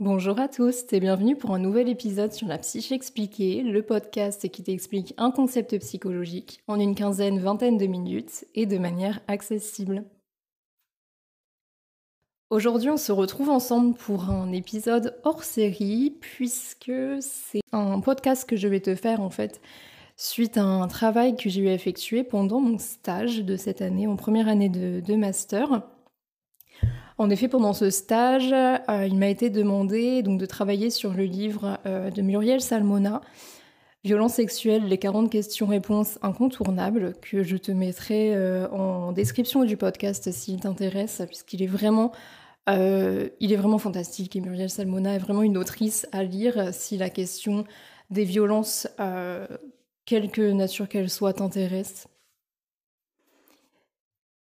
Bonjour à tous et bienvenue pour un nouvel épisode sur la psyché expliquée, le podcast qui t'explique un concept psychologique en une quinzaine, vingtaine de minutes et de manière accessible. Aujourd'hui, on se retrouve ensemble pour un épisode hors série puisque c'est un podcast que je vais te faire en fait suite à un travail que j'ai eu à effectuer pendant mon stage de cette année, en première année de master. En effet, pendant ce stage, euh, il m'a été demandé de travailler sur le livre euh, de Muriel Salmona, Violence sexuelle, les 40 questions-réponses incontournables, que je te mettrai euh, en description du podcast s'il t'intéresse, puisqu'il est vraiment il est vraiment fantastique et Muriel Salmona est vraiment une autrice à lire si la question des violences, quelque nature qu'elles soient, t'intéresse.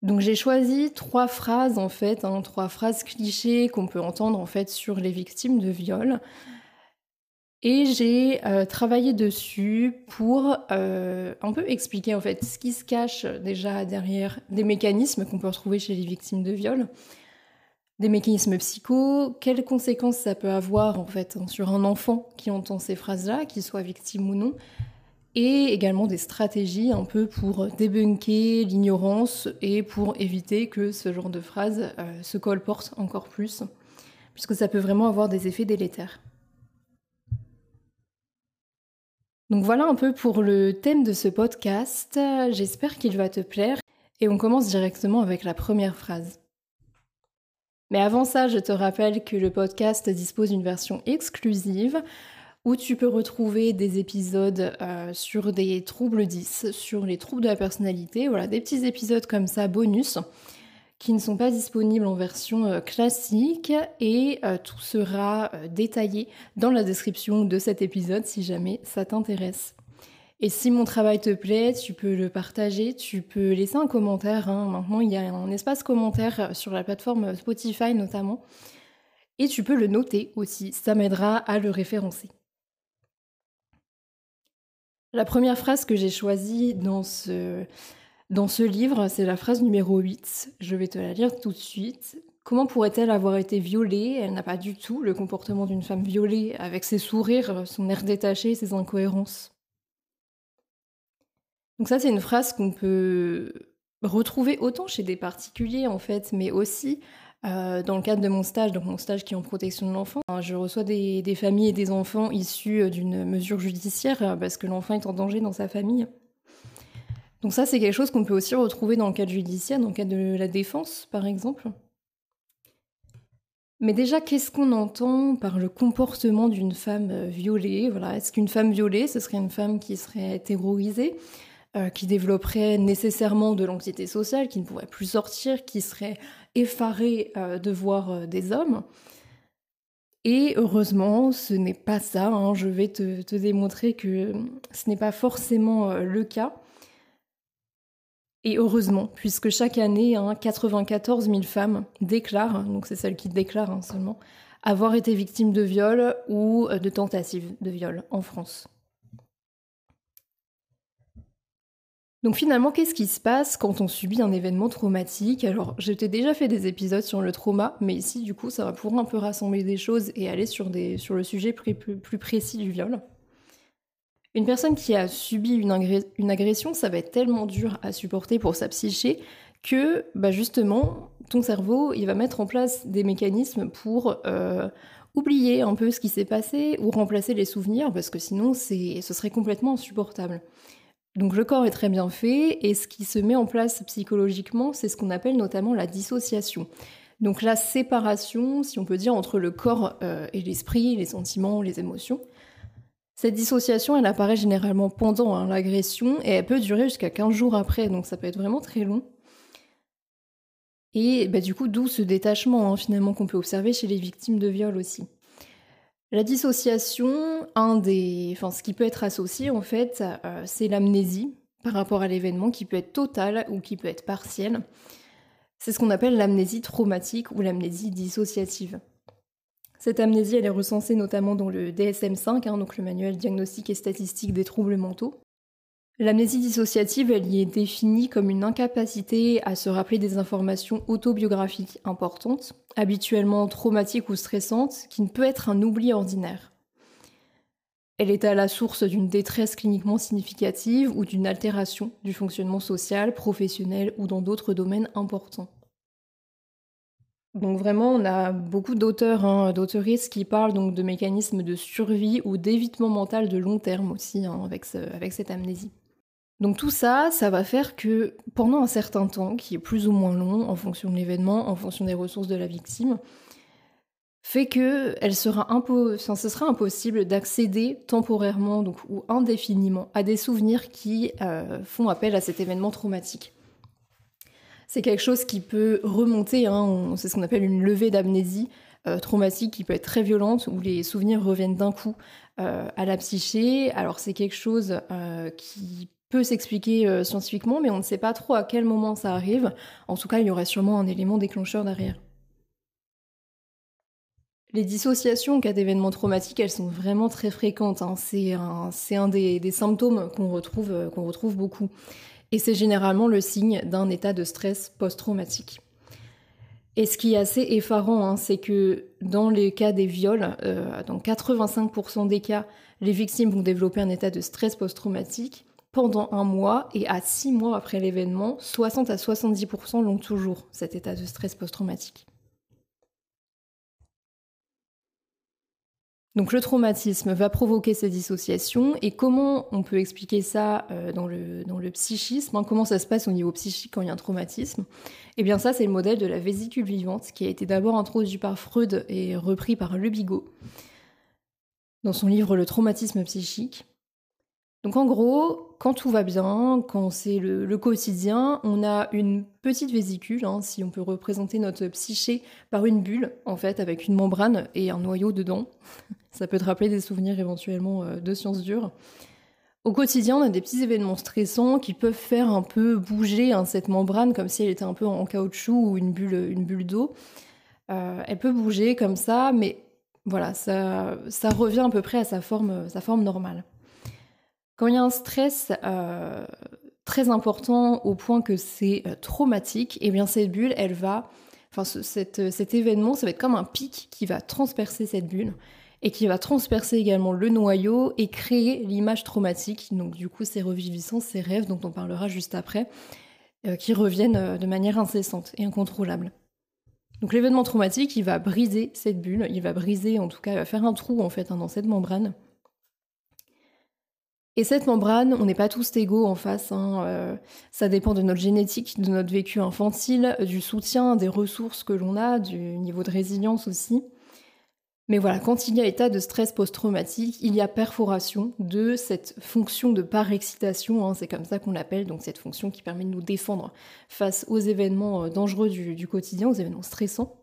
Donc j'ai choisi trois phrases en fait, hein, trois phrases clichés qu'on peut entendre en fait sur les victimes de viol. Et j'ai euh, travaillé dessus pour euh, un peu expliquer en fait ce qui se cache déjà derrière des mécanismes qu'on peut retrouver chez les victimes de viol, des mécanismes psycho, quelles conséquences ça peut avoir en fait hein, sur un enfant qui entend ces phrases-là, qu'il soit victime ou non, et également des stratégies un peu pour débunker l'ignorance et pour éviter que ce genre de phrase euh, se colporte encore plus, puisque ça peut vraiment avoir des effets délétères. Donc voilà un peu pour le thème de ce podcast, j'espère qu'il va te plaire, et on commence directement avec la première phrase. Mais avant ça, je te rappelle que le podcast dispose d'une version exclusive où tu peux retrouver des épisodes euh, sur des troubles 10, sur les troubles de la personnalité, voilà, des petits épisodes comme ça, bonus, qui ne sont pas disponibles en version euh, classique, et euh, tout sera détaillé dans la description de cet épisode si jamais ça t'intéresse. Et si mon travail te plaît, tu peux le partager, tu peux laisser un commentaire. Hein. Maintenant, il y a un espace commentaire sur la plateforme Spotify notamment. Et tu peux le noter aussi, ça m'aidera à le référencer. La première phrase que j'ai choisie dans ce, dans ce livre, c'est la phrase numéro 8. Je vais te la lire tout de suite. Comment pourrait-elle avoir été violée? Elle n'a pas du tout le comportement d'une femme violée, avec ses sourires, son air détaché, ses incohérences. Donc ça, c'est une phrase qu'on peut retrouver autant chez des particuliers, en fait, mais aussi euh, dans le cadre de mon stage, donc mon stage qui est en protection de l'enfant, hein, je reçois des, familles et des enfants issus euh, d'une mesure judiciaire euh, parce que l'enfant est en danger dans sa famille. Donc ça, c'est quelque chose qu'on peut aussi retrouver dans le cadre judiciaire, dans le cadre de la défense, par exemple. Mais déjà, qu'est-ce qu'on entend par le comportement d'une femme violée? Voilà, est-ce qu'une femme violée, ce serait une femme qui serait terrorisée, qui développerait nécessairement de l'anxiété sociale, qui ne pourrait plus sortir, qui serait effarée euh, de voir euh, des hommes. Et heureusement, ce n'est pas ça. Hein. Je vais te, démontrer que ce n'est pas forcément euh, le cas. Et heureusement, puisque chaque année, 94 000 femmes déclarent, donc c'est celles qui déclarent hein, seulement, avoir été victimes de viol ou de tentatives de viol en France. Donc finalement, qu'est-ce qui se passe quand on subit un événement traumatique? Alors, je t'ai déjà fait des épisodes sur le trauma, mais ici, du coup, ça va pouvoir un peu rassembler des choses et aller sur, le sujet plus, précis du viol. Une personne qui a subi une, une, agression, ça va être tellement dur à supporter pour sa psyché que, bah justement, ton cerveau, il va mettre en place des mécanismes pour euh, oublier un peu ce qui s'est passé ou remplacer les souvenirs, parce que sinon, ce serait complètement insupportable. Donc le corps est très bien fait et ce qui se met en place psychologiquement, c'est ce qu'on appelle notamment la dissociation. Donc la séparation, si on peut dire, entre le corps euh, et l'esprit, les sentiments, les émotions. Cette dissociation, elle apparaît généralement pendant hein, l'agression et elle peut durer jusqu'à 15 jours après, donc ça peut être vraiment très long. Et bah, du coup, d'où ce détachement hein, finalement qu'on peut observer chez les victimes de viol aussi. La dissociation, un des, enfin, ce qui peut être associé en fait, euh, c'est l'amnésie par rapport à l'événement qui peut être totale ou qui peut être partielle. C'est ce qu'on appelle l'amnésie traumatique ou l'amnésie dissociative. Cette amnésie, elle est recensée notamment dans le DSM-5, hein, donc le manuel diagnostique et statistique des troubles mentaux. L'amnésie dissociative, elle y est définie comme une incapacité à se rappeler des informations autobiographiques importantes, habituellement traumatiques ou stressantes, qui ne peut être un oubli ordinaire. Elle est à la source d'une détresse cliniquement significative ou d'une altération du fonctionnement social, professionnel ou dans d'autres domaines importants. Donc vraiment, on a beaucoup d'auteurs, hein, qui parlent donc de mécanismes de survie ou d'évitement mental de long terme aussi hein, avec cette amnésie. Donc tout ça, ça va faire que pendant un certain temps, qui est plus ou moins long en fonction de l'événement, en fonction des ressources de la victime, fait que sera ce sera impossible d'accéder temporairement ou indéfiniment à des souvenirs qui euh, font appel à cet événement traumatique. C'est quelque chose qui peut remonter, hein, c'est ce qu'on appelle une levée d'amnésie euh, traumatique qui peut être très violente, où les souvenirs reviennent d'un coup euh, à la psyché. Alors c'est quelque chose qui peut s'expliquer scientifiquement, mais on ne sait pas trop à quel moment ça arrive. En tout cas, il y aurait sûrement un élément déclencheur derrière. Les dissociations en cas d'événements traumatiques, elles sont vraiment très fréquentes. Hein. C'est un, des, symptômes qu'on retrouve, euh, qu'on retrouve beaucoup. Et c'est généralement le signe d'un état de stress post-traumatique. Et ce qui est assez effarant, hein, c'est que dans les cas des viols, euh, dans 85% des cas, les victimes vont développer un état de stress post-traumatique pendant un mois et à six mois après l'événement, 60 à 70% l'ont toujours, cet état de stress post-traumatique. Donc le traumatisme va provoquer ces dissociations et comment on peut expliquer ça euh, dans, le, dans le psychisme, hein, comment ça se passe au niveau psychique quand il y a un traumatisme? Eh bien ça c'est le modèle de la vésicule vivante qui a été d'abord introduit par Freud et repris par Le Bigot dans son livre Le traumatisme psychique. Donc en gros, quand tout va bien, quand c'est le, quotidien, on a une petite vésicule, hein, si on peut représenter notre psyché par une bulle, en fait, avec une membrane et un noyau dedans. Ça peut te rappeler des souvenirs éventuellement euh, de sciences dures. Au quotidien, on a des petits événements stressants qui peuvent faire un peu bouger hein, cette membrane comme si elle était un peu en caoutchouc ou une bulle, d'eau. Euh, elle peut bouger comme ça, mais voilà, ça, ça revient à peu près à sa forme, sa forme normale. Quand il y a un stress euh, très important au point que c'est euh, traumatique, et eh bien cette bulle, elle va, enfin cet événement, ça va être comme un pic qui va transpercer cette bulle et qui va transpercer également le noyau et créer l'image traumatique. Donc du coup, ces reviviscences, ces rêves dont on parlera juste après, euh, qui reviennent de manière incessante et incontrôlable. Donc l'événement traumatique, il va briser cette bulle, il va briser, en tout cas, il va faire un trou en fait hein, dans cette membrane. Et cette membrane, on n'est pas tous égaux en face. Hein, euh, ça dépend de notre génétique, de notre vécu infantile, du soutien, des ressources que l'on a, du niveau de résilience aussi. Mais voilà, quand il y a état de stress post-traumatique, il y a perforation de cette fonction de par-excitation, hein, c'est comme ça qu'on l'appelle, donc cette fonction qui permet de nous défendre face aux événements euh, dangereux du quotidien, aux événements stressants.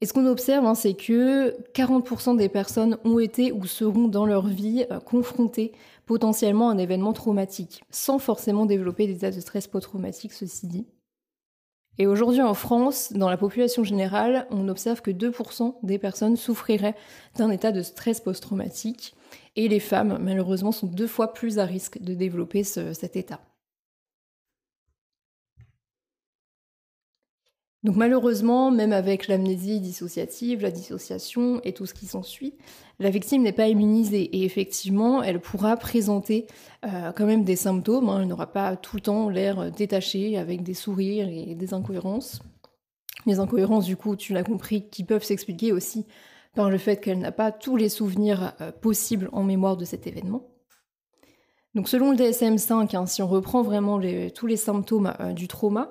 Et ce qu'on observe, hein, c'est que 40% des personnes ont été ou seront dans leur vie euh, confrontées potentiellement à un événement traumatique, sans forcément développer des états de stress post-traumatique, ceci dit. Et aujourd'hui en France, dans la population générale, on observe que 2% des personnes souffriraient d'un état de stress post-traumatique, et les femmes, malheureusement, sont deux fois plus à risque de développer cet état. Donc malheureusement, même avec l'amnésie dissociative, la dissociation et tout ce qui s'ensuit, la victime n'est pas immunisée et effectivement, elle pourra présenter euh, quand même des symptômes. Hein. Elle n'aura pas tout le temps l'air détaché avec des sourires et des incohérences. Les incohérences, du coup, tu l'as compris, qui peuvent s'expliquer aussi par le fait qu'elle n'a pas tous les souvenirs euh, possibles en mémoire de cet événement. Donc selon le DSM-5, hein, si on reprend vraiment tous les symptômes euh, du trauma,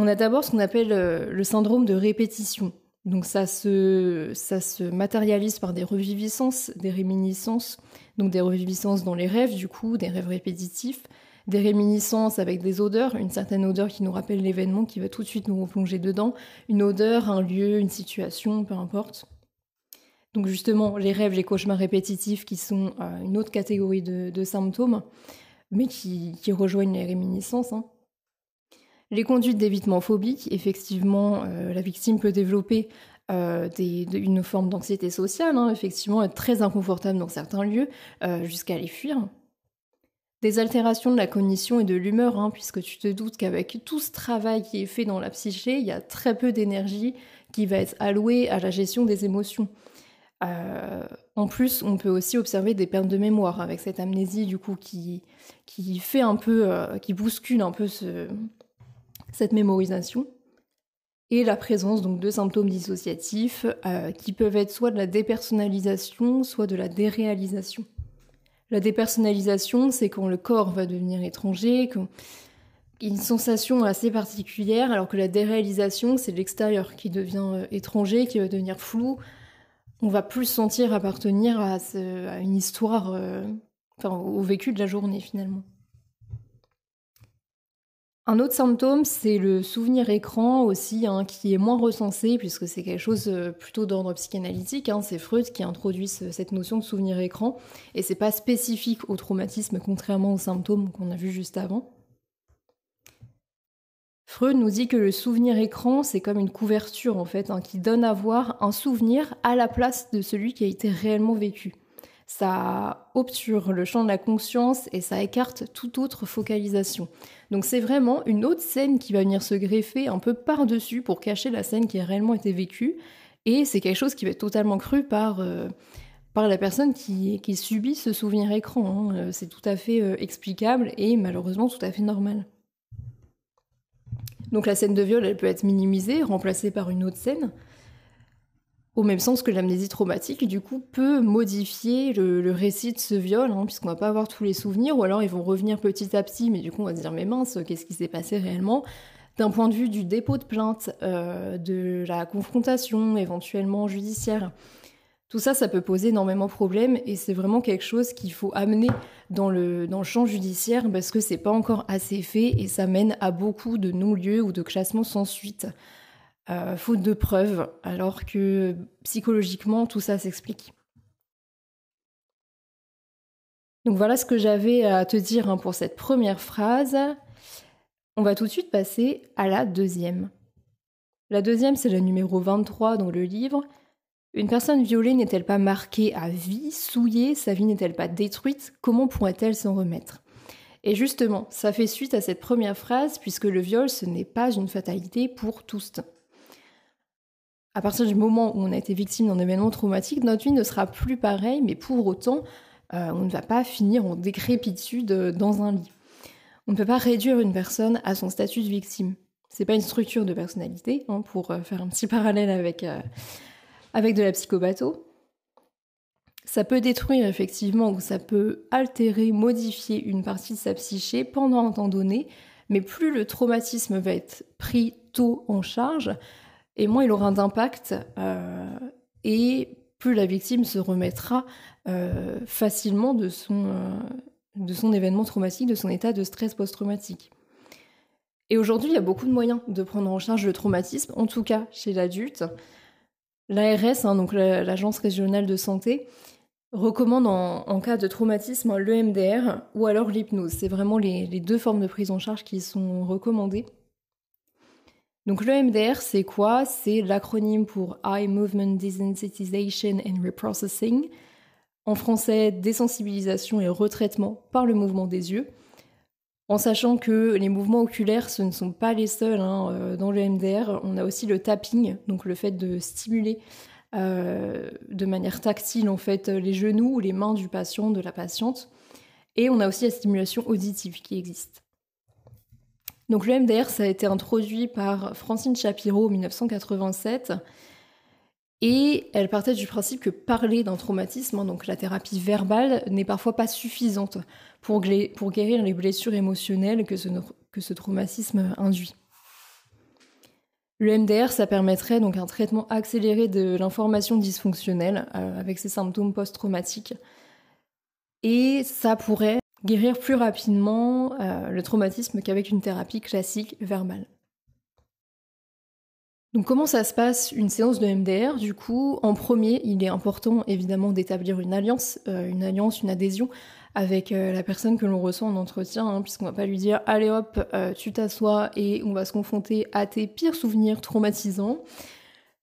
on a d'abord ce qu'on appelle euh, le syndrome de répétition. Donc ça se, matérialise par des reviviscences, des réminiscences, donc des reviviscences dans les rêves du coup, des rêves répétitifs, des réminiscences avec des odeurs, une certaine odeur qui nous rappelle l'événement, qui va tout de suite nous replonger dedans, une odeur, un lieu, une situation, peu importe. Donc justement, les rêves, les cauchemars répétitifs qui sont euh, une autre catégorie de, symptômes, mais qui, rejoignent les réminiscences. Hein. Les conduites d'évitement phobique, effectivement, euh, la victime peut développer une forme d'anxiété sociale, hein, effectivement, être très inconfortable dans certains lieux, jusqu'à les fuir. Des altérations de la cognition et de l'humeur, hein, puisque tu te doutes qu'avec tout ce travail qui est fait dans la psyché, il y a très peu d'énergie qui va être allouée à la gestion des émotions. Euh, en plus, on peut aussi observer des pertes de mémoire avec cette amnésie du coup qui, fait un peu, euh, qui bouscule un peu cette mémorisation. Et la présence donc de symptômes dissociatifs euh, qui peuvent être soit de la dépersonnalisation, soit de la déréalisation. La dépersonnalisation, c'est quand le corps va devenir étranger, quand une sensation assez particulière, alors que la déréalisation, c'est l'extérieur qui devient euh, étranger, qui va devenir flou. On va plus sentir appartenir à, une histoire, euh, enfin, au vécu de la journée finalement. Un autre symptôme, c'est le souvenir écran aussi, hein, qui est moins recensé puisque c'est quelque chose euh, plutôt d'ordre psychanalytique. Hein. c'est Freud qui introduit cette notion de souvenir écran et c'est pas spécifique au traumatisme, contrairement aux symptômes qu'on a vus juste avant. Freud nous dit que le souvenir écran, c'est comme une couverture en fait, hein, qui donne à voir un souvenir à la place de celui qui a été réellement vécu ça obture le champ de la conscience et ça écarte toute autre focalisation. Donc c'est vraiment une autre scène qui va venir se greffer un peu par-dessus pour cacher la scène qui a réellement été vécue. Et c'est quelque chose qui va être totalement cru par, euh, par la personne qui, qui, subit ce souvenir écran. Hein. Euh, c'est tout à fait euh, explicable et malheureusement tout à fait normal. Donc la scène de viol, elle peut être minimisée, remplacée par une autre scène. Au même sens que l'amnésie traumatique, du coup, peut modifier le, récit de ce viol, hein, puisqu'on va pas avoir tous les souvenirs, ou alors ils vont revenir petit à petit, mais du coup on va se dire mais mince, qu'est-ce qui s'est passé réellement? D'un point de vue du dépôt de plainte, euh, de la confrontation éventuellement judiciaire, tout ça, ça peut poser énormément de problèmes et c'est vraiment quelque chose qu'il faut amener dans le, dans le champ judiciaire parce que c'est pas encore assez fait et ça mène à beaucoup de non-lieux ou de classements sans suite. Euh, faute de preuves, alors que psychologiquement, tout ça s'explique. Donc voilà ce que j'avais à te dire hein, pour cette première phrase. On va tout de suite passer à la deuxième. La deuxième, c'est le numéro 23 dans le livre. Une personne violée n'est-elle pas marquée à vie, souillée, sa vie n'est-elle pas détruite? Comment pourrait-elle s'en remettre? Et justement, ça fait suite à cette première phrase, puisque le viol, ce n'est pas une fatalité pour tous à partir du moment où on a été victime d'un événement traumatique, notre vie ne sera plus pareille, mais pour autant, euh, on ne va pas finir en décrépitude dans un lit. On ne peut pas réduire une personne à son statut de victime. C'est pas une structure de personnalité, hein, pour euh, faire un petit parallèle avec, euh, avec de la psychopatho. Ça peut détruire effectivement ou ça peut altérer, modifier une partie de sa psyché pendant un temps donné, mais plus le traumatisme va être pris tôt en charge, et moins il aura d'impact euh, et plus la victime se remettra euh, facilement de son, euh, de son événement traumatique, de son état de stress post-traumatique. Et aujourd'hui, il y a beaucoup de moyens de prendre en charge le traumatisme, en tout cas chez l'adulte. L'ARS, hein, donc l'Agence régionale de santé, recommande en, cas de traumatisme l'EMDR ou alors l'hypnose. C'est vraiment les, deux formes de prise en charge qui sont recommandées. Donc l'EMDR, c'est quoi? C'est l'acronyme pour Eye Movement Desensitization and Reprocessing. En français, désensibilisation et retraitement par le mouvement des yeux. En sachant que les mouvements oculaires, ce ne sont pas les seuls hein, euh, dans le MDR. On a aussi le tapping, donc le fait de stimuler euh, de manière tactile en fait les genoux ou les mains du patient, de la patiente. Et on a aussi la stimulation auditive qui existe. Donc le MDR, ça a été introduit par Francine Shapiro en 1987. Et elle partait du principe que parler d'un traumatisme, hein, donc la thérapie verbale, n'est parfois pas suffisante pour, guérir les blessures émotionnelles que ce, traumatisme induit. Le MDR, ça permettrait donc un traitement accéléré de l'information dysfonctionnelle euh, avec ses symptômes post-traumatiques. Et ça pourrait guérir plus rapidement euh, le traumatisme qu'avec une thérapie classique verbale. Donc comment ça se passe une séance de MDR Du coup, en premier, il est important évidemment d'établir une alliance, euh, une alliance, une adhésion avec euh, la personne que l'on reçoit en entretien, hein, puisqu'on va pas lui dire allez hop, tu t'assois et on va se confronter à tes pires souvenirs traumatisants.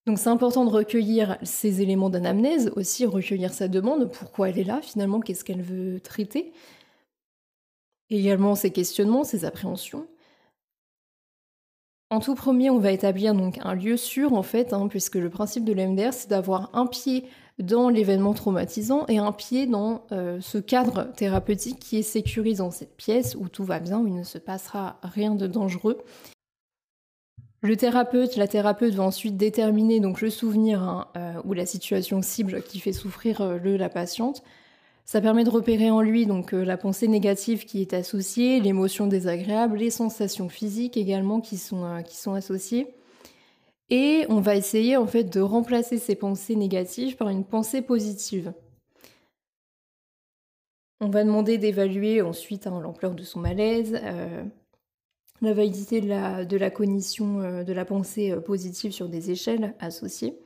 Donc c'est important de recueillir ces éléments d'anamnèse, aussi recueillir sa demande, pourquoi elle est là finalement, qu'est-ce qu'elle veut traiter. Également ses questionnements, ses appréhensions. En tout premier, on va établir donc un lieu sûr en fait, hein, puisque le principe de l'MDR c'est d'avoir un pied dans l'événement traumatisant et un pied dans euh, ce cadre thérapeutique qui est sécurisant, cette pièce où tout va bien, où il ne se passera rien de dangereux. Le thérapeute, la thérapeute va ensuite déterminer donc le souvenir hein, euh, ou la situation cible qui fait souffrir euh, le la patiente. Ça permet de repérer en lui donc la pensée négative qui est associée, l'émotion désagréable, les sensations physiques également qui sont, qui sont associées. Et on va essayer en fait de remplacer ces pensées négatives par une pensée positive. On va demander d'évaluer ensuite hein, l'ampleur de son malaise, euh, la validité de la, cognition euh, de la pensée euh, positive sur des échelles associées.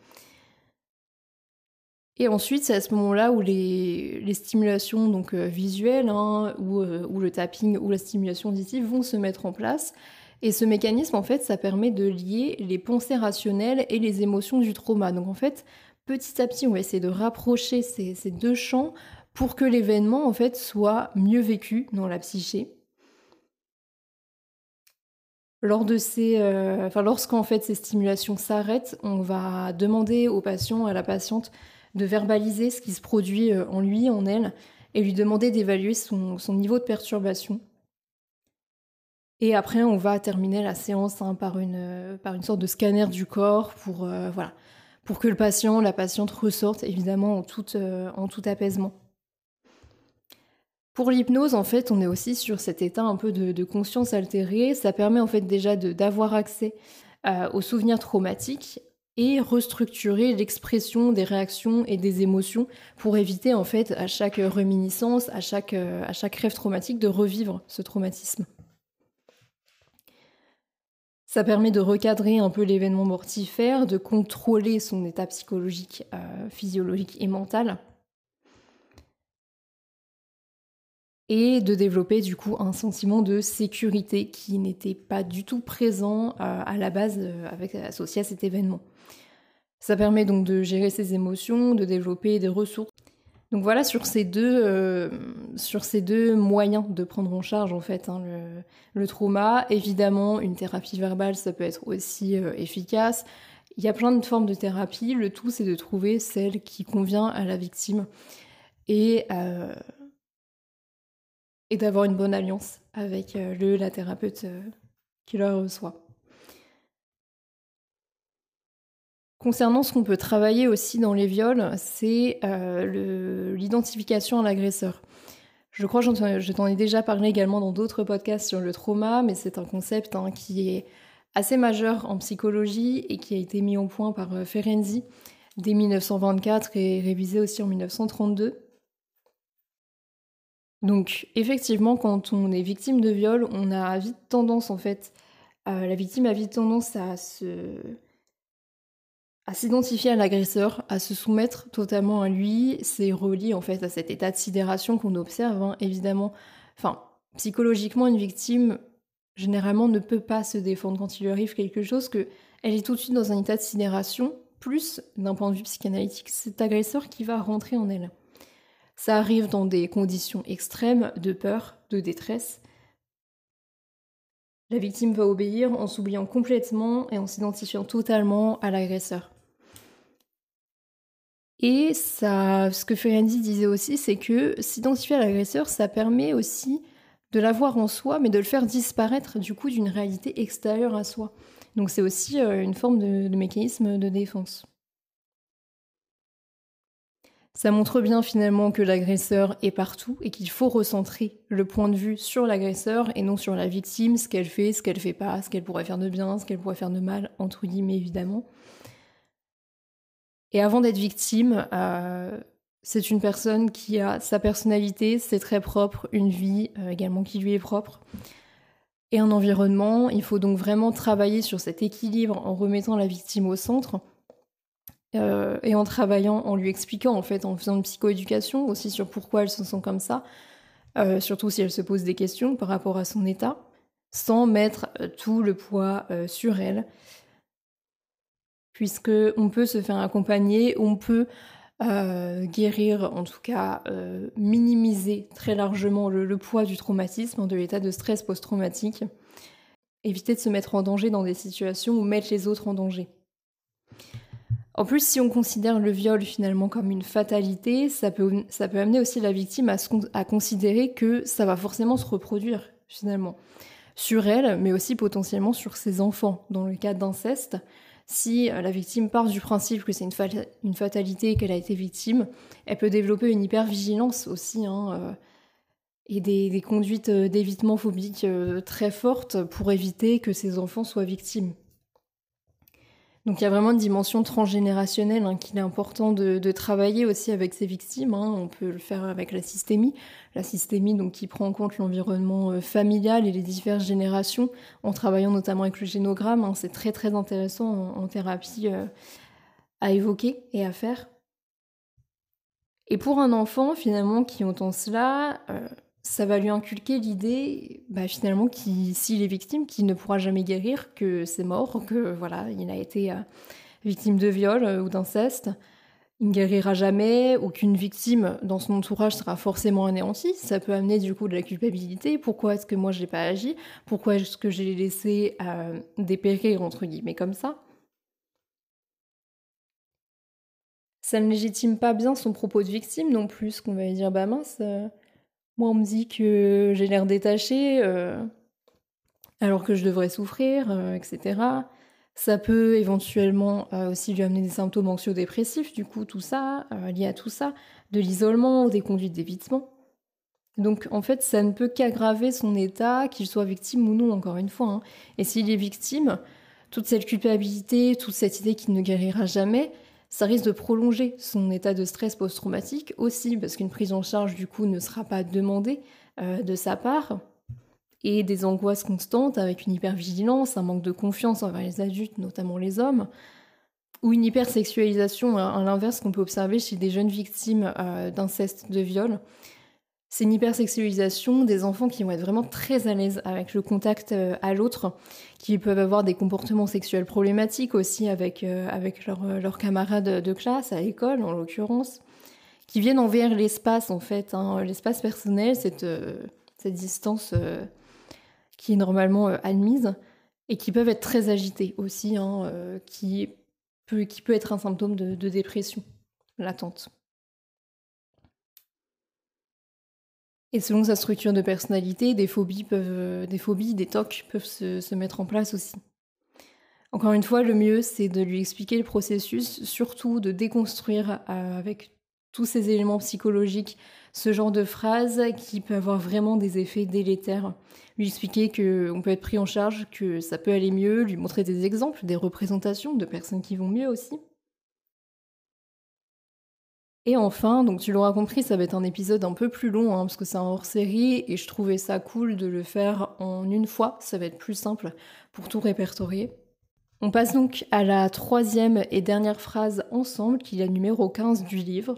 Et ensuite, c'est à ce moment-là où les, stimulations donc, visuelles, hein, ou, ou, le tapping ou la stimulation auditive vont se mettre en place et ce mécanisme, en fait, ça permet de lier les pensées rationnelles et les émotions du trauma. Donc, en fait, petit à petit, on va essayer de rapprocher ces, deux champs pour que l'événement, en fait, soit mieux vécu dans la psyché. Lors de ces, euh, enfin, lorsqu'en fait ces stimulations s'arrêtent, on va demander au patient, à la patiente, de verbaliser ce qui se produit euh, en lui, en elle, et lui demander d'évaluer son niveau de perturbation. Et après, on va terminer la séance hein, par, une, euh, par une sorte de scanner du corps pour, euh, que le patient, la patiente ressorte évidemment en tout, en tout apaisement. Pour l'hypnose, en fait, on est aussi sur cet état un peu de, conscience altérée. Ça permet en fait déjà d'avoir accès aux souvenirs traumatiques et restructurer l'expression des réactions et des émotions pour éviter en fait à chaque reminiscence, à chaque, à chaque rêve traumatique de revivre ce traumatisme. Ça permet de recadrer un peu l'événement mortifère, de contrôler son état psychologique, euh, physiologique et mental. Et de développer du coup un sentiment de sécurité qui n'était pas du tout présent euh, à la base euh, avec, associé à cet événement. Ça permet donc de gérer ses émotions, de développer des ressources donc voilà sur ces deux, euh, sur ces deux moyens de prendre en charge en fait hein, le, trauma. Évidemment, une thérapie verbale, ça peut être aussi efficace. Il y a plein de formes de thérapie. Le tout, c'est de trouver celle qui convient à la victime et, et d'avoir une bonne alliance avec le la thérapeute qui la reçoit. Concernant ce qu'on peut travailler aussi dans les viols, c'est euh, l'identification à l'agresseur. Je crois que je t'en ai déjà parlé également dans d'autres podcasts sur le trauma, mais c'est un concept hein, qui est assez majeur en psychologie et qui a été mis au point par euh, Ferenczi dès 1924 et révisé aussi en 1932. Donc effectivement, quand on est victime de viol, on a vite tendance en fait, euh, la victime a vite tendance à se à s'identifier à l'agresseur, à se soumettre totalement à lui, c'est relié en fait à cet état de sidération qu'on observe, hein, évidemment. Enfin, psychologiquement, une victime, généralement, ne peut pas se défendre quand il lui arrive quelque chose, que elle est tout de suite dans un état de sidération, plus d'un point de vue psychanalytique, cet agresseur qui va rentrer en elle. Ça arrive dans des conditions extrêmes de peur, de détresse. La victime va obéir en s'oubliant complètement et en s'identifiant totalement à l'agresseur. Et ça, ce que Ferenczi disait aussi, c'est que s'identifier à l'agresseur, ça permet aussi de l'avoir en soi, mais de le faire disparaître du coup d'une réalité extérieure à soi. Donc c'est aussi euh, une forme de, mécanisme de défense. Ça montre bien finalement que l'agresseur est partout et qu'il faut recentrer le point de vue sur l'agresseur et non sur la victime, ce qu'elle fait, ce qu'elle fait pas, ce qu'elle pourrait faire de bien, ce qu'elle pourrait faire de mal, entre guillemets évidemment. Et avant d'être victime, euh, c'est une personne qui a sa personnalité, c'est très propre, une vie euh, également qui lui est propre, et un environnement. Il faut donc vraiment travailler sur cet équilibre en remettant la victime au centre euh, et en travaillant, en lui expliquant en fait, en faisant une psychoéducation aussi sur pourquoi elle se sent comme ça, surtout si elle se pose des questions par rapport à son état, sans mettre tout le poids sur elle puisque on peut se faire accompagner, on peut euh, guérir, en tout cas euh, minimiser très largement le, poids du traumatisme, de l'état de stress post-traumatique, éviter de se mettre en danger dans des situations où mettre les autres en danger. En plus, si on considère le viol finalement comme une fatalité, ça peut, ça peut amener aussi la victime à, considérer que ça va forcément se reproduire finalement sur elle, mais aussi potentiellement sur ses enfants, dans le cas d'inceste, si euh, la victime part du principe que c'est une, fatalité et qu'elle a été victime, elle peut développer une hypervigilance aussi, hein, euh, et des, conduites euh, d'évitement phobique très fortes pour éviter que ses enfants soient victimes. Donc il y a vraiment une dimension transgénérationnelle hein, qu'il est important de, travailler aussi avec ses victimes. Hein. On peut le faire avec la systémie. La systémie donc, qui prend en compte l'environnement euh, familial et les diverses générations, en travaillant notamment avec le génogramme. Hein. C'est très très intéressant en, thérapie euh, à évoquer et à faire. Et pour un enfant finalement qui entend cela, euh, ça va lui inculquer l'idée, bah, finalement, s'il est victime, qu'il ne pourra jamais guérir, que c'est mort, que voilà, il a été euh, victime de viol euh, ou d'inceste. Il ne guérira jamais, aucune victime dans son entourage sera forcément anéantie. Ça peut amener du coup de la culpabilité. Pourquoi est-ce que moi je n'ai pas agi? Pourquoi est-ce que j'ai laissé euh, dépérir entre guillemets comme ça? Ça ne légitime pas bien son propos de victime non plus, qu'on va dire bah mince. On me dit que j'ai l'air détaché, euh, alors que je devrais souffrir, euh, etc. Ça peut éventuellement euh, aussi lui amener des symptômes anxio-dépressifs, du coup, tout ça, lié à tout ça, de l'isolement, des conduites d'évitement. Donc, en fait, ça ne peut qu'aggraver son état, qu'il soit victime ou non, encore une fois. Hein. Et s'il est victime, toute cette culpabilité, toute cette idée qu'il ne guérira jamais, ça risque de prolonger son état de stress post-traumatique aussi, parce qu'une prise en charge, du coup, ne sera pas demandée euh, de sa part, et des angoisses constantes avec une hypervigilance, un manque de confiance envers les adultes, notamment les hommes, ou une hypersexualisation, à l'inverse qu'on peut observer chez des jeunes victimes euh, d'inceste, de viol, c'est une hypersexualisation des enfants qui vont être vraiment très à l'aise avec le contact euh, à l'autre, qui peuvent avoir des comportements sexuels problématiques aussi avec, euh, avec euh, leurs camarades de classe, à l'école en l'occurrence, qui viennent envers l'espace en fait, hein, l'espace personnel, cette, cette distance qui est normalement admise, et qui peuvent être très agités aussi, hein, qui, peut, qui peut être un symptôme de, de dépression latente. Et selon sa structure de personnalité, des phobies, peuvent, euh, des, phobies, des tocs peuvent se, mettre en place aussi. Encore une fois, le mieux, c'est de lui expliquer le processus, surtout de déconstruire euh, avec tous ces éléments psychologiques ce genre de phrases qui peut avoir vraiment des effets délétères. Lui expliquer qu'on peut être pris en charge, que ça peut aller mieux, lui montrer des exemples, des représentations de personnes qui vont mieux aussi. Et enfin, donc tu l'auras compris, ça va être un épisode un peu plus long, hein, parce que c'est un hors-série, et je trouvais ça cool de le faire en une fois, ça va être plus simple pour tout répertorier. On passe donc à la troisième et dernière phrase ensemble, qui est la numéro 15 du livre.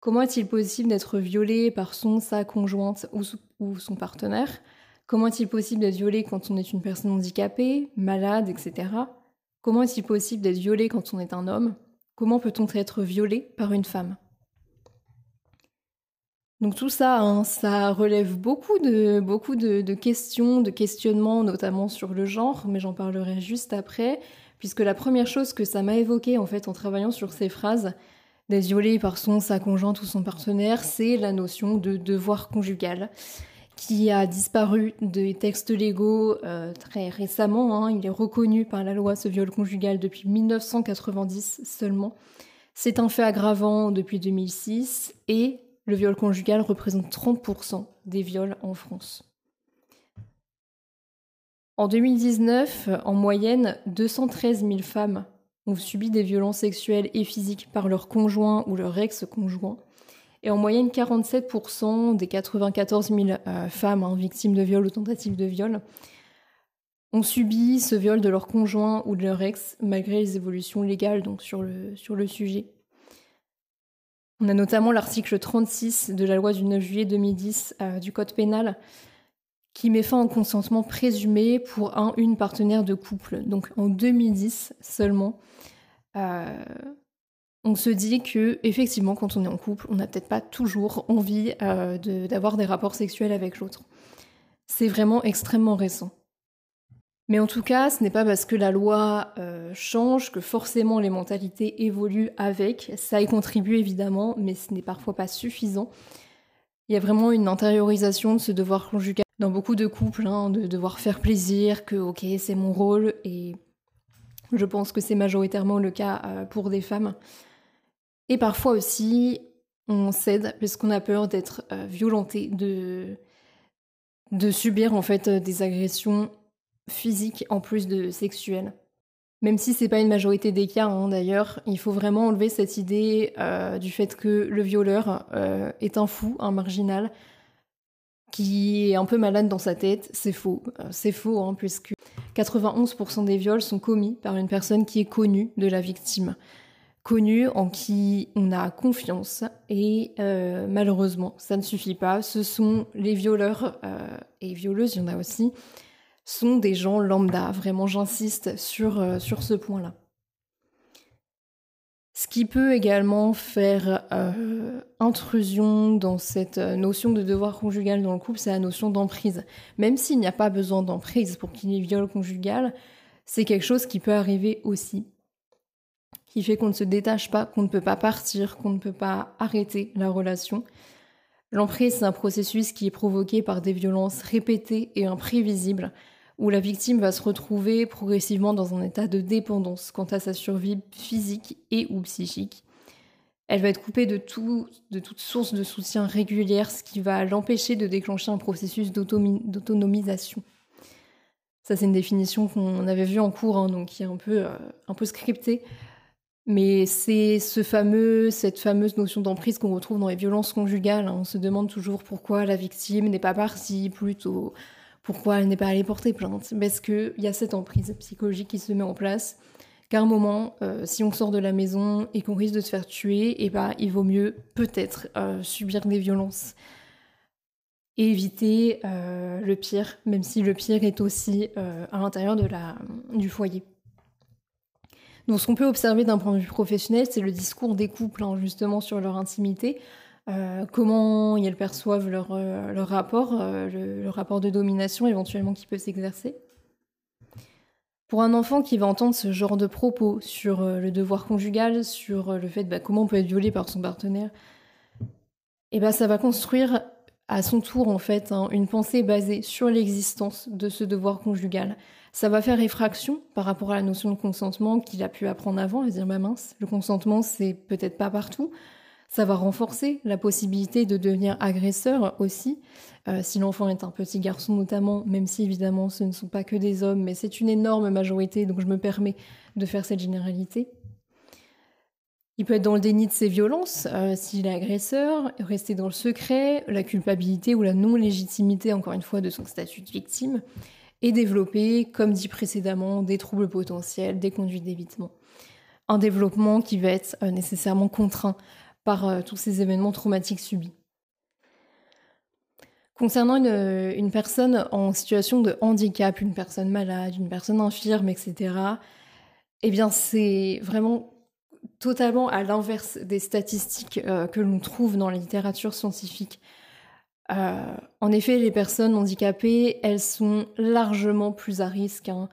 Comment est-il possible d'être violé par son, sa conjointe ou, ou son partenaire? Comment est-il possible d'être violé quand on est une personne handicapée, malade, etc. Comment est-il possible d'être violé quand on est un homme? Comment peut-on être violé par une femme? Donc tout ça, hein, ça relève beaucoup de, beaucoup de, questions, de questionnements, notamment sur le genre, mais j'en parlerai juste après, puisque la première chose que ça m'a évoqué en fait en travaillant sur ces phrases, d'être violé par son, sa conjointe ou son partenaire, c'est la notion de devoir conjugal qui a disparu des textes légaux euh, très récemment. Hein. Il est reconnu par la loi ce viol conjugal depuis 1990 seulement. C'est un fait aggravant depuis 2006 et le viol conjugal représente 30% des viols en France. En 2019, en moyenne, 213 000 femmes ont subi des violences sexuelles et physiques par leur conjoint ou leur ex-conjoint. Et en moyenne, 47% des 94 000 euh, femmes hein, victimes de viol ou tentatives de viol ont subi ce viol de leur conjoint ou de leur ex, malgré les évolutions légales donc, sur, le, sur le sujet. On a notamment l'article 36 de la loi du 9 juillet 2010 euh, du Code pénal qui met fin au consentement présumé pour un une partenaire de couple. Donc en 2010 seulement, on se dit que effectivement, quand on est en couple, on n'a peut-être pas toujours envie d'avoir des rapports sexuels avec l'autre. C'est vraiment extrêmement récent. Mais en tout cas, ce n'est pas parce que la loi euh, change que forcément les mentalités évoluent avec. Ça y contribue évidemment, mais ce n'est parfois pas suffisant. Il y a vraiment une intériorisation de ce devoir conjugal dans beaucoup de couples, hein, de devoir faire plaisir, que ok, c'est mon rôle, et je pense que c'est majoritairement le cas euh, pour des femmes. Et parfois aussi, on cède parce qu'on a peur d'être euh, violenté, de, subir en fait des agressions physique en plus de sexuel. Même si c'est pas une majorité des cas, hein, d'ailleurs, il faut vraiment enlever cette idée euh, du fait que le violeur euh, est un fou, un marginal, qui est un peu malade dans sa tête. C'est faux. Euh, c'est faux, hein, puisque 91% des viols sont commis par une personne qui est connue de la victime. Connue, en qui on a confiance, et malheureusement, ça ne suffit pas. Ce sont les violeurs et violeuses, il y en a aussi, sont des gens lambda. Vraiment, j'insiste sur, euh, sur ce point-là. Ce qui peut également faire euh, intrusion dans cette euh, notion de devoir conjugal dans le couple, c'est la notion d'emprise. Même s'il n'y a pas besoin d'emprise pour qu'il y ait viol conjugal, c'est quelque chose qui peut arriver aussi. Qui fait qu'on ne se détache pas, qu'on ne peut pas partir, qu'on ne peut pas arrêter la relation. L'emprise, c'est un processus qui est provoqué par des violences répétées et imprévisibles, où la victime va se retrouver progressivement dans un état de dépendance quant à sa survie physique et ou psychique. Elle va être coupée de, tout, de toute source de soutien régulière, ce qui va l'empêcher de déclencher un processus d'autonomisation. Ça, c'est une définition qu'on avait vue en cours, hein, donc qui est un peu, euh, un peu scriptée. Mais c'est ce fameux, cette fameuse notion d'emprise qu'on retrouve dans les violences conjugales. Hein. On se demande toujours pourquoi la victime n'est pas partie plutôt pourquoi elle n'est pas allée porter plainte Parce qu'il y a cette emprise psychologique qui se met en place. Qu'à un moment, euh, si on sort de la maison et qu'on risque de se faire tuer, eh ben, il vaut mieux peut-être euh, subir des violences et éviter euh, le pire, même si le pire est aussi à l'intérieur de la, du foyer. Donc ce qu'on peut observer d'un point de vue professionnel, c'est le discours des couples, hein, justement, sur leur intimité. Euh, comment ils perçoivent leur, euh, rapport, euh, le, rapport de domination éventuellement qui peut s'exercer. Pour un enfant qui va entendre ce genre de propos sur le devoir conjugal, sur le fait bah, comment on peut être violé par son partenaire, et eh ben ça va construire à son tour en fait hein, une pensée basée sur l'existence de ce devoir conjugal. Ça va faire effraction par rapport à la notion de consentement qu'il a pu apprendre avant, et dire bah mince, le consentement c'est peut-être pas partout. Ça va renforcer la possibilité de devenir agresseur aussi, euh, si l'enfant est un petit garçon notamment, même si évidemment ce ne sont pas que des hommes, mais c'est une énorme majorité, donc je me permets de faire cette généralité. Il peut être dans le déni de ses violences euh, s'il est agresseur, rester dans le secret, la culpabilité ou la non-légitimité, encore une fois, de son statut de victime, et développer, comme dit précédemment, des troubles potentiels, des conduites d'évitement. Un développement qui va être euh, nécessairement contraint par euh, tous ces événements traumatiques subis. Concernant une, personne en situation de handicap, une personne malade, une personne infirme, etc., eh bien c'est vraiment totalement à l'inverse des statistiques euh, que l'on trouve dans la littérature scientifique. Euh, en effet, les personnes handicapées, elles sont largement plus à risque hein,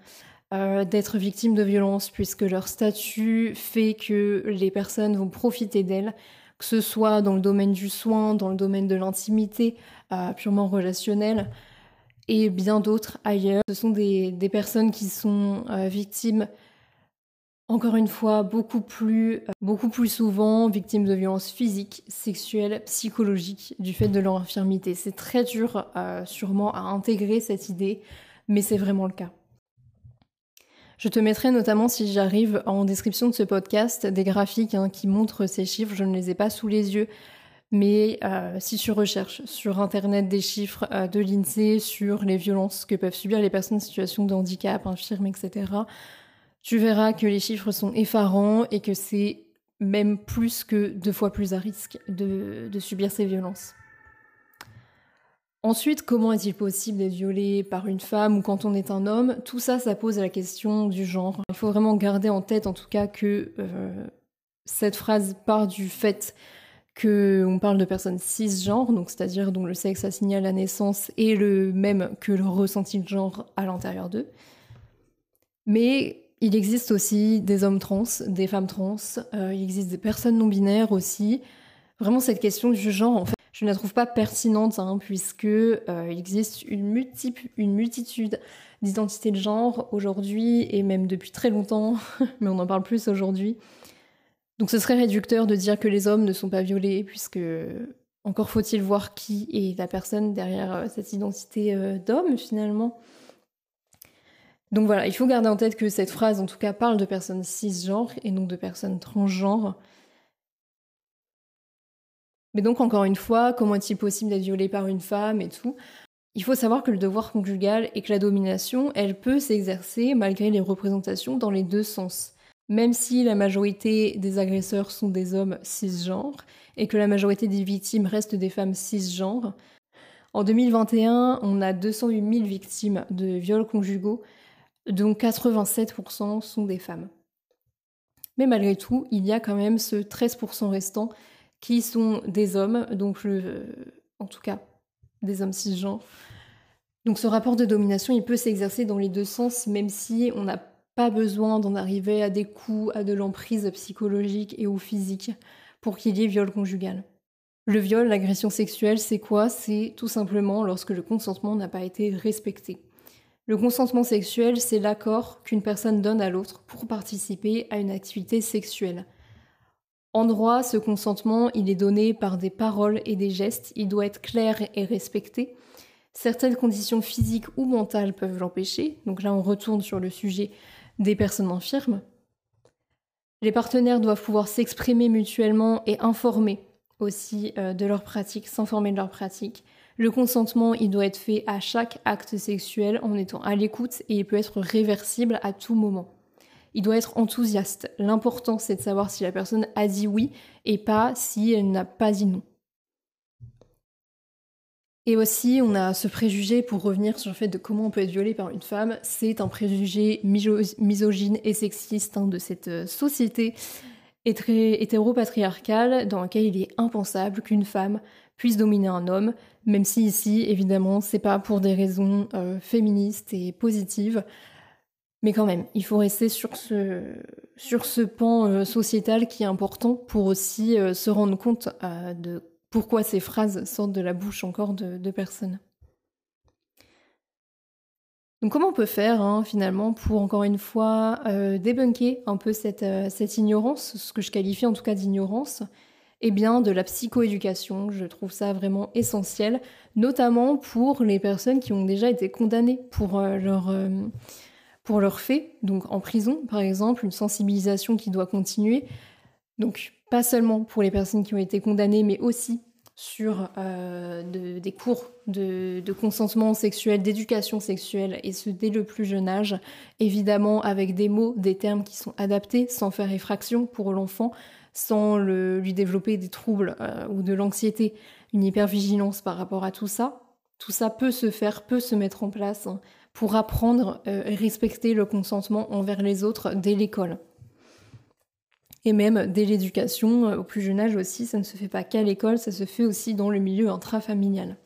d'être victimes de violences puisque leur statut fait que les personnes vont profiter d'elles que ce soit dans le domaine du soin, dans le domaine de l'intimité, euh, purement relationnel, et bien d'autres ailleurs. Ce sont des, personnes qui sont euh, victimes, encore une fois, beaucoup plus, euh, beaucoup plus souvent victimes de violences physiques, sexuelles, psychologiques, du fait de leur infirmité. C'est très dur, sûrement, à intégrer cette idée, mais c'est vraiment le cas. Je te mettrai notamment, si j'arrive, en description de ce podcast, des graphiques hein, qui montrent ces chiffres. Je ne les ai pas sous les yeux. Mais euh, si tu recherches sur Internet des chiffres euh, de l'INSEE sur les violences que peuvent subir les personnes en situation de handicap, infirmes, etc., tu verras que les chiffres sont effarants et que c'est même plus que deux fois plus à risque de subir ces violences. Ensuite, comment est-il possible d'être violé par une femme ou quand on est un homme? Tout ça, ça pose la question du genre. Il faut vraiment garder en tête, en tout cas, que euh, cette phrase part du fait qu'on parle de personnes cisgenres, donc c'est-à-dire dont le sexe assigné à la naissance est le même que le ressenti de genre à l'intérieur d'eux. Mais il existe aussi des hommes trans, des femmes trans, euh, il existe des personnes non binaires aussi. Vraiment, cette question du genre, en fait, je ne la trouve pas pertinente, hein, puisque euh, il existe une, une multitude d'identités de genre aujourd'hui, et même depuis très longtemps, mais on en parle plus aujourd'hui. Donc ce serait réducteur de dire que les hommes ne sont pas violés, puisque encore faut-il voir qui est la personne derrière euh, cette identité d'homme finalement. Donc voilà, il faut garder en tête que cette phrase en tout cas parle de personnes cisgenres et non de personnes transgenres. Mais donc, encore une fois, comment est-il possible d'être violé par une femme et tout? Il faut savoir que le devoir conjugal et que la domination, elle peut s'exercer malgré les représentations dans les deux sens. Même si la majorité des agresseurs sont des hommes cisgenres et que la majorité des victimes restent des femmes cisgenres, en 2021, on a 208 000 victimes de viols conjugaux, dont 87% sont des femmes. Mais malgré tout, il y a quand même ce 13% restant qui sont des hommes, donc en tout cas des hommes cisgenres. Donc ce rapport de domination, il peut s'exercer dans les deux sens, même si on n'a pas besoin d'en arriver à des coups, à de l'emprise psychologique et ou physique pour qu'il y ait viol conjugal. Le viol, l'agression sexuelle, c'est quoi? C'est tout simplement lorsque le consentement n'a pas été respecté. Le consentement sexuel, c'est l'accord qu'une personne donne à l'autre pour participer à une activité sexuelle. En droit, ce consentement, il est donné par des paroles et des gestes, il doit être clair et respecté. Certaines conditions physiques ou mentales peuvent l'empêcher, donc là on retourne sur le sujet des personnes infirmes. Les partenaires doivent pouvoir s'exprimer mutuellement et informer aussi euh, de leurs pratiques, s'informer de leurs pratiques. Le consentement, il doit être fait à chaque acte sexuel en étant à l'écoute et il peut être réversible à tout moment il doit être enthousiaste. L'important, c'est de savoir si la personne a dit oui et pas si elle n'a pas dit non. Et aussi, on a ce préjugé, pour revenir sur le fait de comment on peut être violé par une femme, c'est un préjugé misogyne et sexiste hein, de cette euh, société hétéropatriarcale dans laquelle il est impensable qu'une femme puisse dominer un homme, même si ici, évidemment, c'est pas pour des raisons euh, féministes et positives, mais quand même, il faut rester sur ce, sur pan euh, sociétal qui est important pour aussi euh, se rendre compte de pourquoi ces phrases sortent de la bouche encore de, personnes. Donc comment on peut faire hein, finalement pour encore une fois débunker un peu cette ignorance, ce que je qualifie en tout cas d'ignorance? Eh bien de la psychoéducation, je trouve ça vraiment essentiel, notamment pour les personnes qui ont déjà été condamnées pour leur pour leurs faits, donc en prison par exemple, une sensibilisation qui doit continuer. Donc pas seulement pour les personnes qui ont été condamnées, mais aussi sur euh, des cours de, consentement sexuel, d'éducation sexuelle, et ce dès le plus jeune âge, évidemment avec des mots, des termes qui sont adaptés, sans faire effraction pour l'enfant, sans lui développer des troubles euh, ou de l'anxiété, une hypervigilance par rapport à tout ça. Tout ça peut se faire, peut se mettre en place hein, pour apprendre et euh, respecter le consentement envers les autres dès l'école. Et même dès l'éducation, euh, au plus jeune âge aussi, ça ne se fait pas qu'à l'école, ça se fait aussi dans le milieu intrafamilial.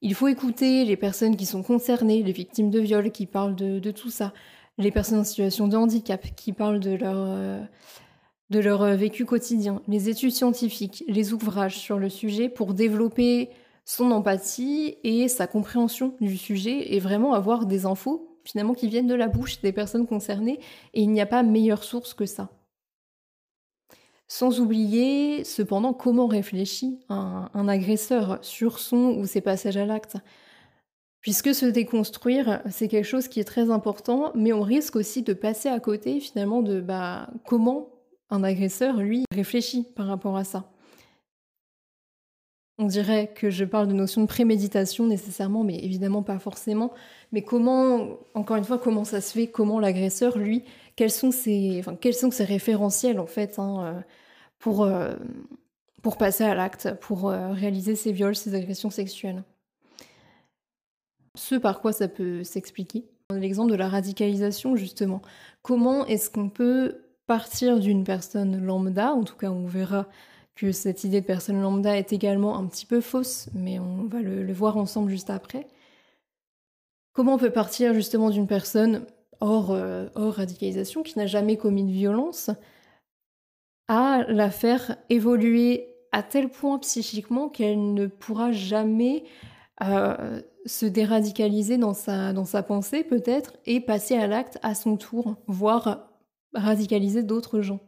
Il faut écouter les personnes qui sont concernées, les victimes de viol qui parlent de, tout ça, les personnes en situation de handicap qui parlent de leur, de leur vécu quotidien, les études scientifiques, les ouvrages sur le sujet pour développer son empathie et sa compréhension du sujet et vraiment avoir des infos finalement qui viennent de la bouche des personnes concernées et il n'y a pas meilleure source que ça. Sans oublier cependant comment réfléchit un, un agresseur sur son ou ses passages à l'acte. Puisque se déconstruire, c'est quelque chose qui est très important, mais on risque aussi de passer à côté finalement de bah, comment un agresseur, lui, réfléchit par rapport à ça. On dirait que je parle de notion de préméditation nécessairement, mais évidemment pas forcément. Mais comment, encore une fois, comment ça se fait? Comment l'agresseur, lui, quels sont ses, référentiels en fait hein, euh, pour, euh, pour passer à l'acte, pour euh, réaliser ses viols, ses agressions sexuelles? Ce par quoi ça peut s'expliquer. L'exemple de la radicalisation, justement. Comment est-ce qu'on peut partir d'une personne lambda, en tout cas on verra que cette idée de personne lambda est également un petit peu fausse, mais on va le, voir ensemble juste après. Comment on peut partir justement d'une personne hors, euh, hors radicalisation, qui n'a jamais commis de violence, à la faire évoluer à tel point psychiquement qu'elle ne pourra jamais euh, se déradicaliser dans sa, dans sa pensée peut-être et passer à l'acte à son tour, voire radicaliser d'autres gens.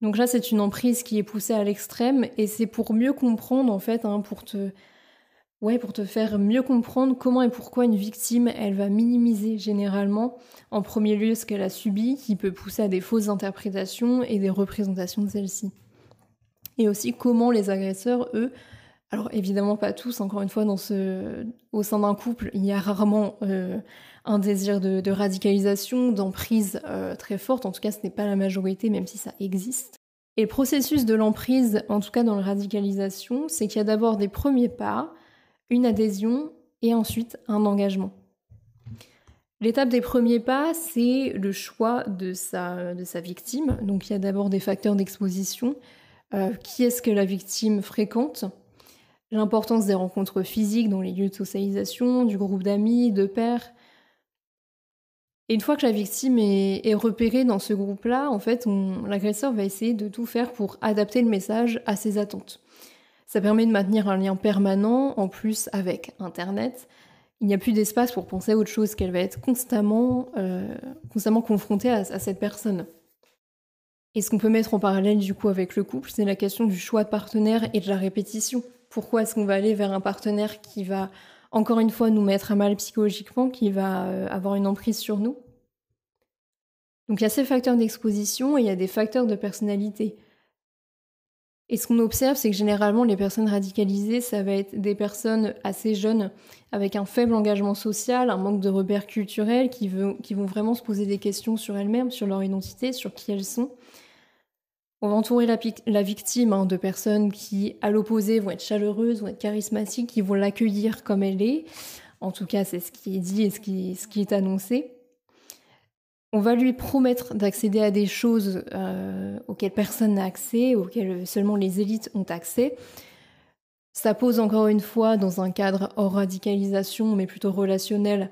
Donc là, c'est une emprise qui est poussée à l'extrême et c'est pour mieux comprendre, en fait, hein, pour te, ouais, pour te faire mieux comprendre comment et pourquoi une victime, elle va minimiser généralement, en premier lieu, ce qu'elle a subi, qui peut pousser à des fausses interprétations et des représentations de celle-ci. Et aussi comment les agresseurs, eux, alors évidemment pas tous, encore une fois, dans ce, au sein d'un couple, il y a rarement euh, un désir de, radicalisation, d'emprise euh, très forte. En tout cas, ce n'est pas la majorité, même si ça existe. Et le processus de l'emprise, en tout cas dans la radicalisation, c'est qu'il y a d'abord des premiers pas, une adhésion et ensuite un engagement. L'étape des premiers pas, c'est le choix de sa, de sa victime. Donc il y a d'abord des facteurs d'exposition. Euh, qui est-ce que la victime fréquente? L'importance des rencontres physiques dans les lieux de socialisation, du groupe d'amis, de pères, et une fois que la victime est, repérée dans ce groupe-là, en fait, l'agresseur va essayer de tout faire pour adapter le message à ses attentes. Ça permet de maintenir un lien permanent, en plus avec Internet. Il n'y a plus d'espace pour penser à autre chose, qu'elle va être constamment, euh, constamment confrontée à, à cette personne. Et ce qu'on peut mettre en parallèle du coup avec le couple, c'est la question du choix de partenaire et de la répétition. Pourquoi est-ce qu'on va aller vers un partenaire qui va encore une fois nous mettre à mal psychologiquement, qui va euh, avoir une emprise sur nous. Donc il y a ces facteurs d'exposition et il y a des facteurs de personnalité. Et ce qu'on observe, c'est que généralement les personnes radicalisées, ça va être des personnes assez jeunes, avec un faible engagement social, un manque de repères culturels, qui, qui vont vraiment se poser des questions sur elles-mêmes, sur leur identité, sur qui elles sont, on va entourer la, victime hein, de personnes qui, à l'opposé, vont être chaleureuses, vont être charismatiques, qui vont l'accueillir comme elle est. En tout cas, c'est ce qui est dit et ce qui, est annoncé. On va lui promettre d'accéder à des choses euh, auxquelles personne n'a accès, auxquelles seulement les élites ont accès. Ça pose encore une fois dans un cadre hors radicalisation, mais plutôt relationnel,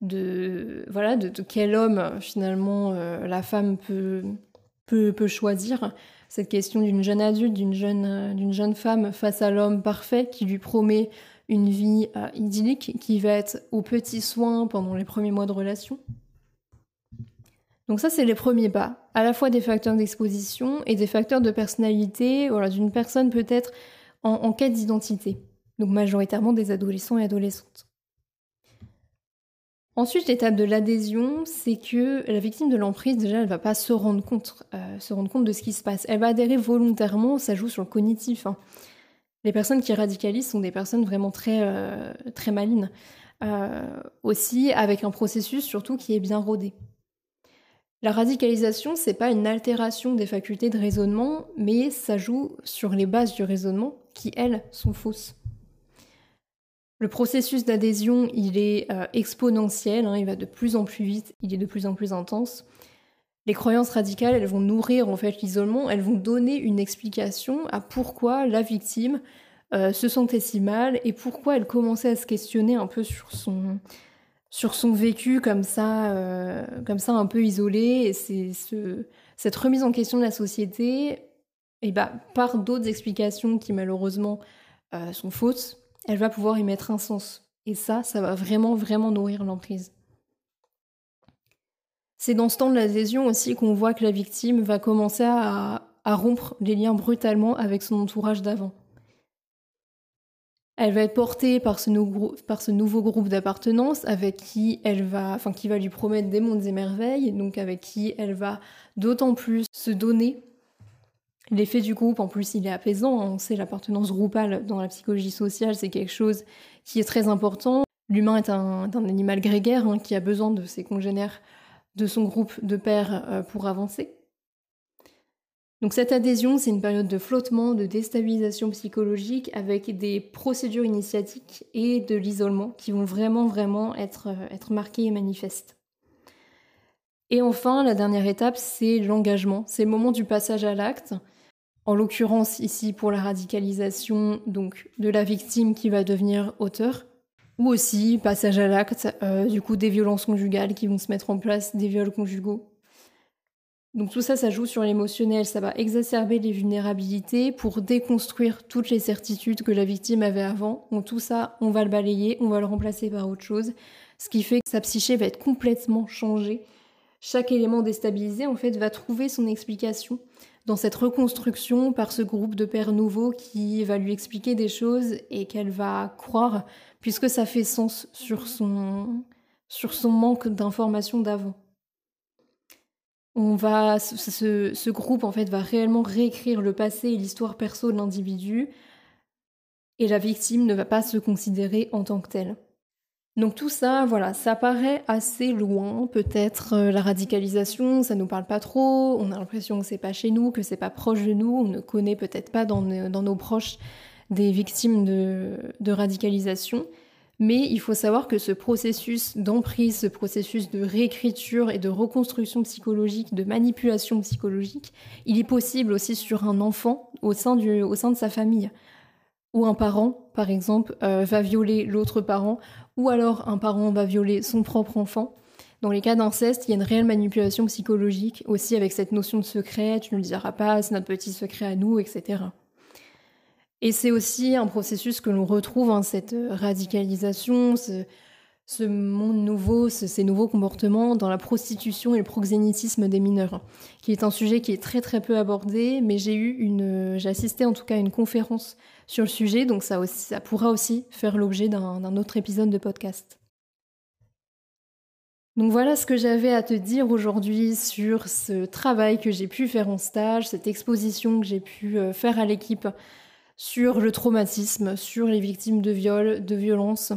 de voilà de, quel homme finalement euh, la femme peut peut, choisir. Cette question d'une jeune adulte, d'une jeune, euh, d'une jeune femme face à l'homme parfait qui lui promet une vie euh, idyllique, qui va être aux petits soins pendant les premiers mois de relation. Donc ça, c'est les premiers pas. À la fois des facteurs d'exposition et des facteurs de personnalité, voilà, d'une personne peut-être en quête d'identité. Donc majoritairement des adolescents et adolescentes. Ensuite, l'étape de l'adhésion, c'est que la victime de l'emprise, déjà, elle va pas se rendre compte, euh, se rendre compte de ce qui se passe. Elle va adhérer volontairement, ça joue sur le cognitif. Hein. Les personnes qui radicalisent sont des personnes vraiment très, euh, malines. Euh, aussi, avec un processus surtout qui est bien rodé. La radicalisation, c'est pas une altération des facultés de raisonnement, mais ça joue sur les bases du raisonnement qui, elles, sont fausses. Le processus d'adhésion, il est euh, exponentiel, hein, il va de plus en plus vite, il est de plus en plus intense. Les croyances radicales, elles vont nourrir en fait l'isolement, elles vont donner une explication à pourquoi la victime euh, se sentait si mal et pourquoi elle commençait à se questionner un peu sur son, sur son vécu comme ça, euh, comme ça un peu isolé. Et c'est ce, cette remise en question de la société, et bah, par d'autres explications qui malheureusement sont fausses, elle va pouvoir y mettre un sens. Et ça, ça va vraiment, vraiment nourrir l'emprise. C'est dans ce temps de l'adhésion aussi qu'on voit que la victime va commencer à, rompre les liens brutalement avec son entourage d'avant. Elle va être portée par ce, nouveau groupe d'appartenance avec qui elle va, enfin qui va lui promettre des mondes et merveilles, donc avec qui elle va d'autant plus se donner L'effet du groupe, en plus, il est apaisant. On sait l'appartenance groupale dans la psychologie sociale, c'est quelque chose qui est très important. L'humain est un, animal grégaire hein, qui a besoin de ses congénères, de son groupe de pairs euh, pour avancer. Donc cette adhésion, c'est une période de flottement, de déstabilisation psychologique avec des procédures initiatiques et de l'isolement qui vont vraiment, vraiment être, euh, être marquées et manifestes. Et enfin, la dernière étape, c'est l'engagement. C'est le moment du passage à l'acte. En l'occurrence, ici, pour la radicalisation donc de la victime qui va devenir auteur, ou aussi passage à l'acte, euh, du coup, des violences conjugales qui vont se mettre en place, des viols conjugaux. Donc tout ça, ça joue sur l'émotionnel, ça va exacerber les vulnérabilités pour déconstruire toutes les certitudes que la victime avait avant. Donc tout ça, on va le balayer, on va le remplacer par autre chose, ce qui fait que sa psyché va être complètement changée. Chaque élément déstabilisé, en fait, va trouver son explication dans cette reconstruction par ce groupe de pères nouveaux qui va lui expliquer des choses et qu'elle va croire, puisque ça fait sens sur son, manque d'informations d'avant on va, ce, groupe en fait va réellement réécrire le passé et l'histoire perso de l'individu, et la victime ne va pas se considérer en tant que telle. Donc tout ça, voilà, ça paraît assez loin, peut-être euh, la radicalisation, ça nous parle pas trop, on a l'impression que c'est pas chez nous, que c'est pas proche de nous, on ne connaît peut-être pas dans, nos proches des victimes de radicalisation. Mais il faut savoir que ce processus d'emprise, ce processus de réécriture et de reconstruction psychologique, de manipulation psychologique, il est possible aussi sur un enfant au sein, du, au sein de sa famille. Ou un parent, par exemple, euh, va violer l'autre parent, ou alors un parent va violer son propre enfant. Dans les cas d'inceste, il y a une réelle manipulation psychologique aussi avec cette notion de secret, tu ne le diras pas, c'est notre petit secret à nous, etc. Et c'est aussi un processus que l'on retrouve, hein, cette euh, radicalisation, ce, monde nouveau, ces nouveaux comportements dans la prostitution et le proxénétisme des mineurs, qui est un sujet qui est très très peu abordé, mais j'ai eu une, j'ai assisté en tout cas à une conférence sur le sujet, donc ça, aussi, ça pourra aussi faire l'objet d'un autre épisode de podcast. Donc voilà ce que j'avais à te dire aujourd'hui sur ce travail que j'ai pu faire en stage, cette exposition que j'ai pu euh, faire à l'équipe sur le traumatisme, sur les victimes de viol, de violence.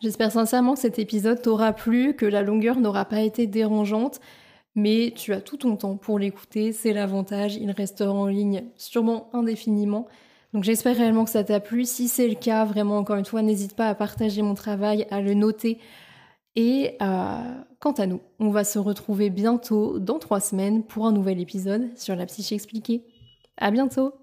J'espère sincèrement que cet épisode t'aura plu, que la longueur n'aura pas été dérangeante, mais tu as tout ton temps pour l'écouter, c'est l'avantage, il restera en ligne sûrement indéfiniment. Donc j'espère réellement que ça t'a plu. Si c'est le cas, vraiment encore une fois, n'hésite pas à partager mon travail, à le noter. Et euh, quant à nous, on va se retrouver bientôt dans trois semaines pour un nouvel épisode sur la psyché expliquée. À bientôt!